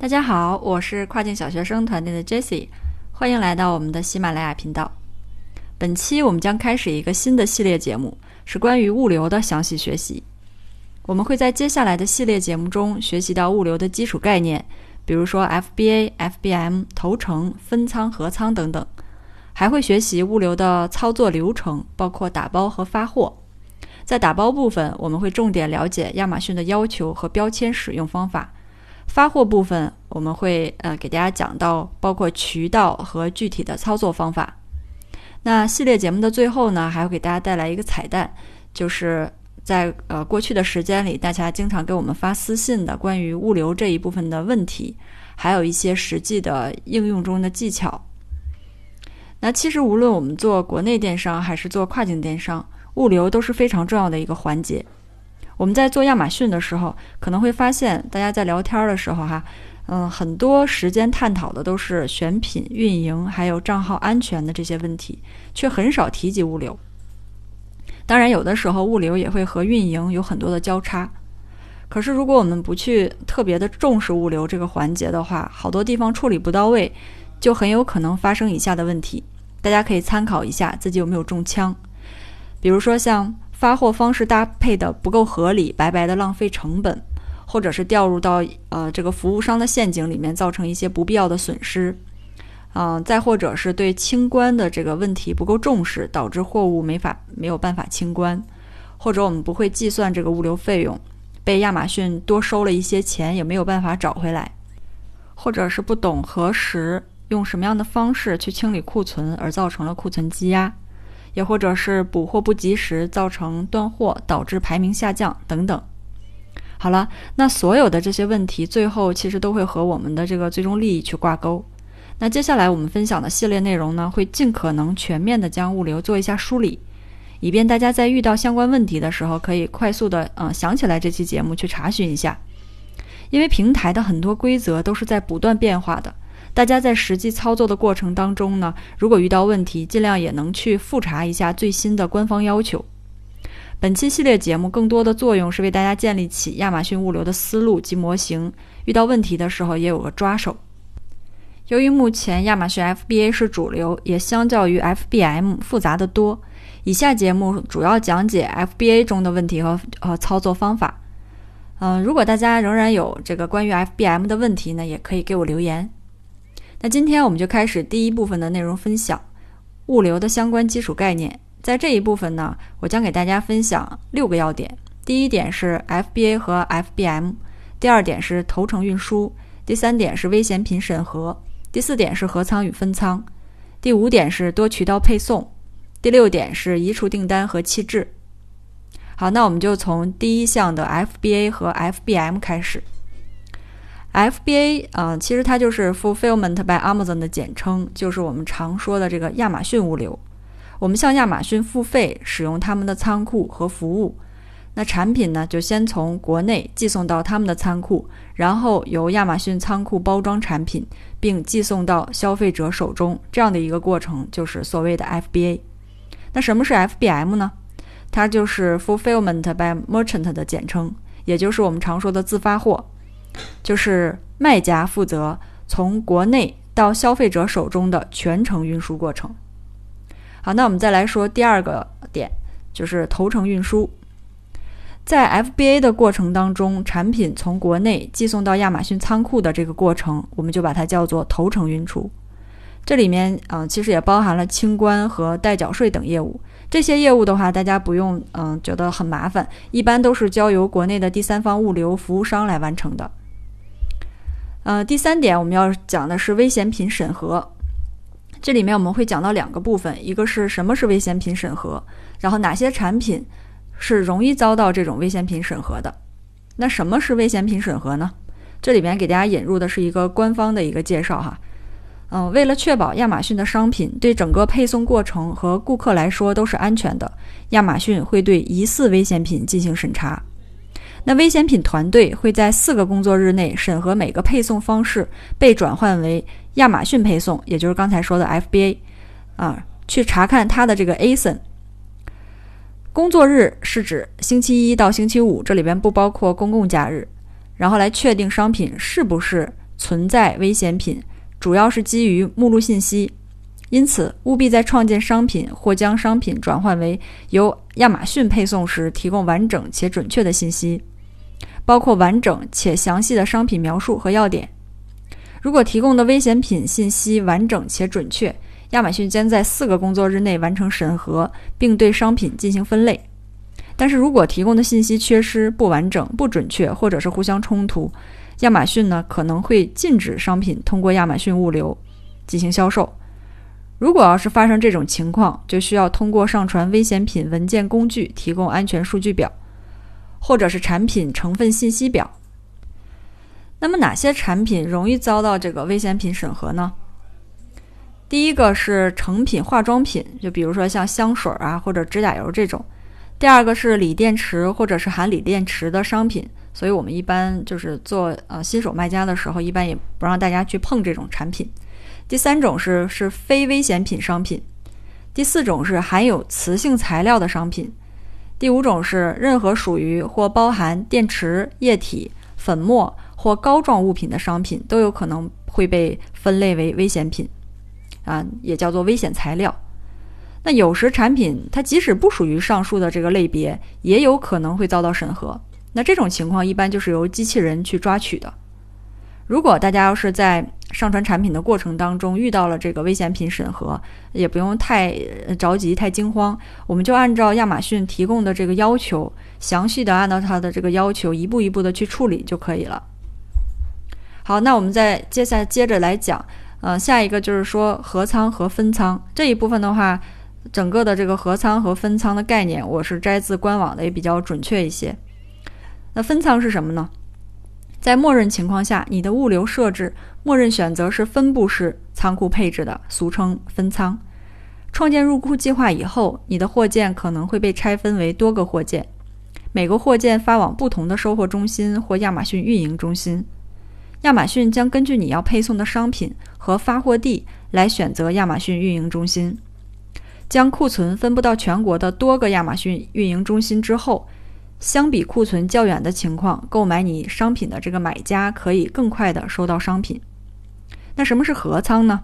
大家好，我是跨境小学生团队的 Jessie，欢迎来到我们的喜马拉雅频道。本期我们将开始一个新的系列节目，是关于物流的详细学习。我们会在接下来的系列节目中学习到物流的基础概念，比如说 FBA、FBM、头程、分仓、合仓等等，还会学习物流的操作流程，包括打包和发货。在打包部分，我们会重点了解亚马逊的要求和标签使用方法。发货部分，我们会呃给大家讲到包括渠道和具体的操作方法。那系列节目的最后呢，还会给大家带来一个彩蛋，就是在呃过去的时间里，大家经常给我们发私信的关于物流这一部分的问题，还有一些实际的应用中的技巧。那其实无论我们做国内电商还是做跨境电商，物流都是非常重要的一个环节。我们在做亚马逊的时候，可能会发现，大家在聊天的时候，哈，嗯，很多时间探讨的都是选品、运营，还有账号安全的这些问题，却很少提及物流。当然，有的时候物流也会和运营有很多的交叉。可是，如果我们不去特别的重视物流这个环节的话，好多地方处理不到位，就很有可能发生以下的问题。大家可以参考一下自己有没有中枪，比如说像。发货方式搭配的不够合理，白白的浪费成本，或者是掉入到呃这个服务商的陷阱里面，造成一些不必要的损失，嗯，再或者是对清关的这个问题不够重视，导致货物没法没有办法清关，或者我们不会计算这个物流费用，被亚马逊多收了一些钱，也没有办法找回来，或者是不懂何时用什么样的方式去清理库存，而造成了库存积压。也或者是补货不及时，造成断货，导致排名下降等等。好了，那所有的这些问题，最后其实都会和我们的这个最终利益去挂钩。那接下来我们分享的系列内容呢，会尽可能全面的将物流做一下梳理，以便大家在遇到相关问题的时候，可以快速的嗯想起来这期节目去查询一下。因为平台的很多规则都是在不断变化的。大家在实际操作的过程当中呢，如果遇到问题，尽量也能去复查一下最新的官方要求。本期系列节目更多的作用是为大家建立起亚马逊物流的思路及模型，遇到问题的时候也有个抓手。由于目前亚马逊 FBA 是主流，也相较于 FBM 复杂的多，以下节目主要讲解 FBA 中的问题和和操作方法。嗯，如果大家仍然有这个关于 FBM 的问题呢，也可以给我留言。那今天我们就开始第一部分的内容分享，物流的相关基础概念。在这一部分呢，我将给大家分享六个要点。第一点是 FBA 和 FBM，第二点是头程运输，第三点是危险品审核，第四点是合仓与分仓，第五点是多渠道配送，第六点是移除订单和弃置。好，那我们就从第一项的 FBA 和 FBM 开始。FBA 啊，其实它就是 Fulfillment by Amazon 的简称，就是我们常说的这个亚马逊物流。我们向亚马逊付费，使用他们的仓库和服务。那产品呢，就先从国内寄送到他们的仓库，然后由亚马逊仓库包装产品，并寄送到消费者手中。这样的一个过程就是所谓的 FBA。那什么是 FBM 呢？它就是 Fulfillment by Merchant 的简称，也就是我们常说的自发货。就是卖家负责从国内到消费者手中的全程运输过程。好，那我们再来说第二个点，就是头程运输。在 FBA 的过程当中，产品从国内寄送到亚马逊仓库的这个过程，我们就把它叫做头程运输。这里面嗯，其实也包含了清关和代缴税等业务。这些业务的话，大家不用嗯觉得很麻烦，一般都是交由国内的第三方物流服务商来完成的。呃，第三点我们要讲的是危险品审核。这里面我们会讲到两个部分，一个是什么是危险品审核，然后哪些产品是容易遭到这种危险品审核的。那什么是危险品审核呢？这里边给大家引入的是一个官方的一个介绍哈。嗯，为了确保亚马逊的商品对整个配送过程和顾客来说都是安全的，亚马逊会对疑似危险品进行审查。那危险品团队会在四个工作日内审核每个配送方式被转换为亚马逊配送，也就是刚才说的 FBA，啊，去查看它的这个 ASIN。工作日是指星期一到星期五，这里边不包括公共假日，然后来确定商品是不是存在危险品，主要是基于目录信息。因此，务必在创建商品或将商品转换为由亚马逊配送时，提供完整且准确的信息，包括完整且详细的商品描述和要点。如果提供的危险品信息完整且准确，亚马逊将在四个工作日内完成审核，并对商品进行分类。但是如果提供的信息缺失、不完整、不准确，或者是互相冲突，亚马逊呢可能会禁止商品通过亚马逊物流进行销售。如果要是发生这种情况，就需要通过上传危险品文件工具提供安全数据表，或者是产品成分信息表。那么哪些产品容易遭到这个危险品审核呢？第一个是成品化妆品，就比如说像香水啊或者指甲油这种；第二个是锂电池或者是含锂电池的商品，所以我们一般就是做呃新手卖家的时候，一般也不让大家去碰这种产品。第三种是是非危险品商品，第四种是含有磁性材料的商品，第五种是任何属于或包含电池、液体、粉末或膏状物品的商品都有可能会被分类为危险品，啊，也叫做危险材料。那有时产品它即使不属于上述的这个类别，也有可能会遭到审核。那这种情况一般就是由机器人去抓取的。如果大家要是在上传产品的过程当中遇到了这个危险品审核，也不用太着急、太惊慌，我们就按照亚马逊提供的这个要求，详细的按照它的这个要求一步一步的去处理就可以了。好，那我们再接下接着来讲，呃，下一个就是说合仓和分仓这一部分的话，整个的这个合仓和分仓的概念，我是摘自官网的，也比较准确一些。那分仓是什么呢？在默认情况下，你的物流设置默认选择是分布式仓库配置的，俗称分仓。创建入库计划以后，你的货件可能会被拆分为多个货件，每个货件发往不同的收货中心或亚马逊运营中心。亚马逊将根据你要配送的商品和发货地来选择亚马逊运营中心。将库存分布到全国的多个亚马逊运营中心之后。相比库存较远的情况，购买你商品的这个买家可以更快的收到商品。那什么是合仓呢？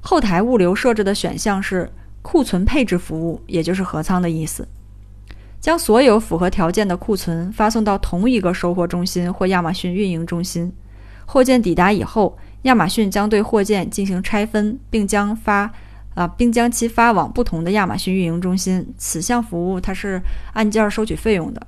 后台物流设置的选项是库存配置服务，也就是合仓的意思。将所有符合条件的库存发送到同一个收货中心或亚马逊运营中心。货件抵达以后，亚马逊将对货件进行拆分，并将发啊，并将其发往不同的亚马逊运营中心。此项服务它是按件收取费用的。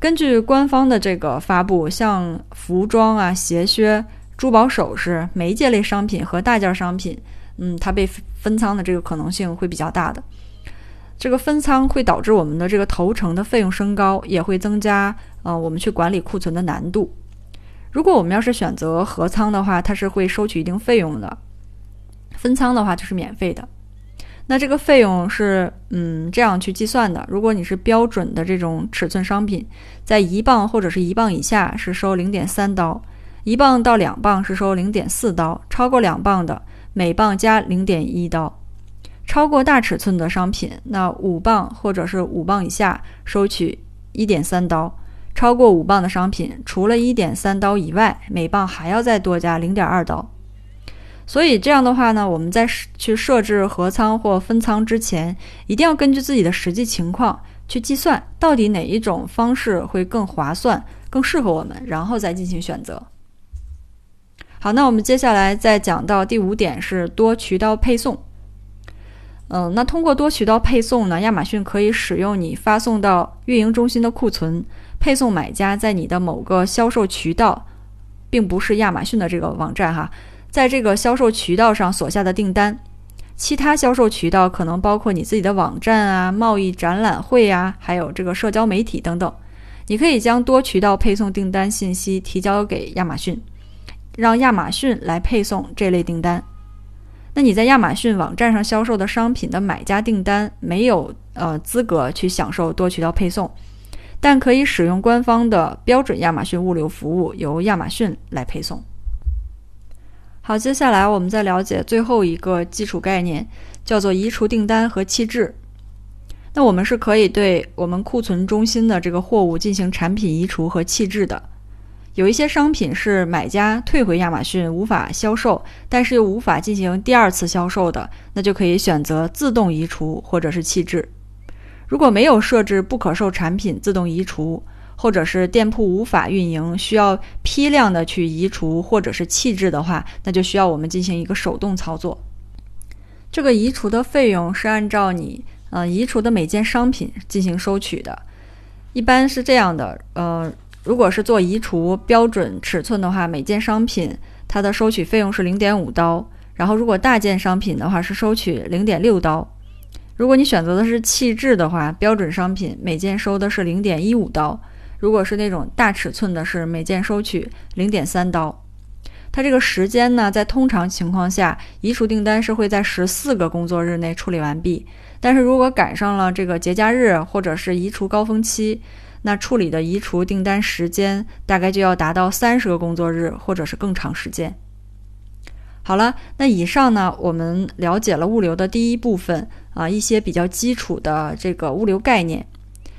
根据官方的这个发布，像服装啊、鞋靴、珠宝首饰、媒介类商品和大件商品，嗯，它被分仓的这个可能性会比较大的。这个分仓会导致我们的这个投成的费用升高，也会增加呃我们去管理库存的难度。如果我们要是选择合仓的话，它是会收取一定费用的；分仓的话就是免费的。那这个费用是嗯这样去计算的：如果你是标准的这种尺寸商品，在一磅或者是一磅以下是收零点三刀，一磅到两磅是收零点四刀，超过两磅的每磅加零点一刀。超过大尺寸的商品，那五磅或者是五磅以下收取一点三刀，超过五磅的商品，除了一点三刀以外，每磅还要再多加零点二刀。所以这样的话呢，我们在去设置合仓或分仓之前，一定要根据自己的实际情况去计算，到底哪一种方式会更划算、更适合我们，然后再进行选择。好，那我们接下来再讲到第五点是多渠道配送。嗯，那通过多渠道配送呢，亚马逊可以使用你发送到运营中心的库存，配送买家在你的某个销售渠道，并不是亚马逊的这个网站哈。在这个销售渠道上所下的订单，其他销售渠道可能包括你自己的网站啊、贸易展览会呀，还有这个社交媒体等等。你可以将多渠道配送订单信息提交给亚马逊，让亚马逊来配送这类订单。那你在亚马逊网站上销售的商品的买家订单没有呃资格去享受多渠道配送，但可以使用官方的标准亚马逊物流服务，由亚马逊来配送。好，接下来我们再了解最后一个基础概念，叫做移除订单和弃置。那我们是可以对我们库存中心的这个货物进行产品移除和弃置的。有一些商品是买家退回亚马逊无法销售，但是又无法进行第二次销售的，那就可以选择自动移除或者是弃置。如果没有设置不可售产品自动移除，或者是店铺无法运营，需要批量的去移除或者是弃置的话，那就需要我们进行一个手动操作。这个移除的费用是按照你呃移除的每件商品进行收取的，一般是这样的，呃。如果是做移除标准尺寸的话，每件商品它的收取费用是零点五刀。然后如果大件商品的话是收取零点六刀。如果你选择的是弃置的话，标准商品每件收的是零点一五刀。如果是那种大尺寸的，是每件收取零点三刀。它这个时间呢，在通常情况下，移除订单是会在十四个工作日内处理完毕。但是如果赶上了这个节假日或者是移除高峰期，那处理的移除订单时间大概就要达到三十个工作日，或者是更长时间。好了，那以上呢，我们了解了物流的第一部分啊，一些比较基础的这个物流概念。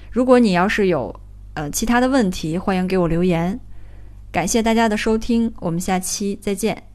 如果你要是有呃其他的问题，欢迎给我留言。感谢大家的收听，我们下期再见。